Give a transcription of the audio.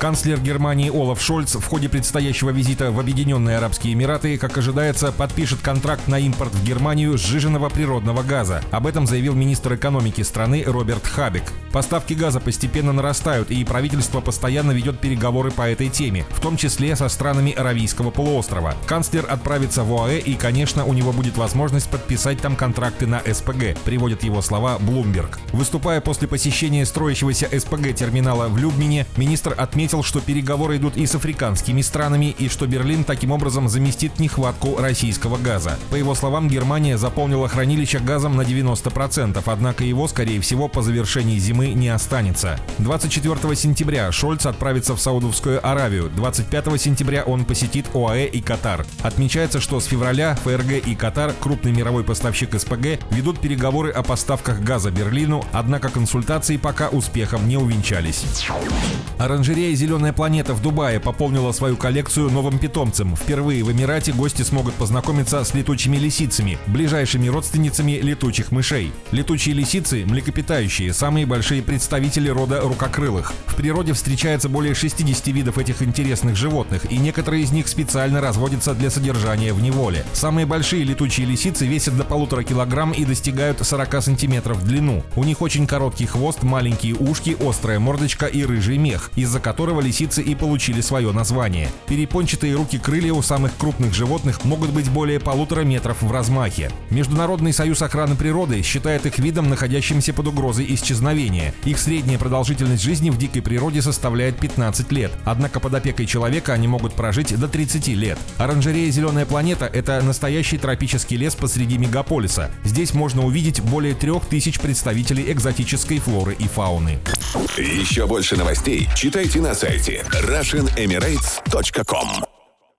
Канцлер Германии Олаф Шольц в ходе предстоящего визита в Объединенные Арабские Эмираты, как ожидается, подпишет контракт на импорт в Германию сжиженного природного газа. Об этом заявил министр экономики страны Роберт Хабек. Поставки газа постепенно нарастают, и правительство постоянно ведет переговоры по этой теме, в том числе со странами Аравийского полуострова. Канцлер отправится в ОАЭ, и, конечно, у него будет возможность подписать там контракты на СПГ, приводят его слова Bloomberg. Выступая после посещения строящегося СПГ терминала в Любмине, министр отметил, отметил, что переговоры идут и с африканскими странами, и что Берлин таким образом заместит нехватку российского газа. По его словам, Германия заполнила хранилище газом на 90%, однако его, скорее всего, по завершении зимы не останется. 24 сентября Шольц отправится в Саудовскую Аравию, 25 сентября он посетит ОАЭ и Катар. Отмечается, что с февраля ФРГ и Катар, крупный мировой поставщик СПГ, ведут переговоры о поставках газа Берлину, однако консультации пока успехом не увенчались. Оранжерея «Зеленая планета» в Дубае пополнила свою коллекцию новым питомцем. Впервые в Эмирате гости смогут познакомиться с летучими лисицами, ближайшими родственницами летучих мышей. Летучие лисицы – млекопитающие, самые большие представители рода рукокрылых. В природе встречается более 60 видов этих интересных животных, и некоторые из них специально разводятся для содержания в неволе. Самые большие летучие лисицы весят до полутора килограмм и достигают 40 сантиметров в длину. У них очень короткий хвост, маленькие ушки, острая мордочка и рыжий мех, из-за которого которого лисицы и получили свое название. Перепончатые руки-крылья у самых крупных животных могут быть более полутора метров в размахе. Международный союз охраны природы считает их видом, находящимся под угрозой исчезновения. Их средняя продолжительность жизни в дикой природе составляет 15 лет, однако под опекой человека они могут прожить до 30 лет. Оранжерея «Зеленая планета» — это настоящий тропический лес посреди мегаполиса. Здесь можно увидеть более трех тысяч представителей экзотической флоры и фауны. Еще больше новостей читайте на сайте RussianEmirates.com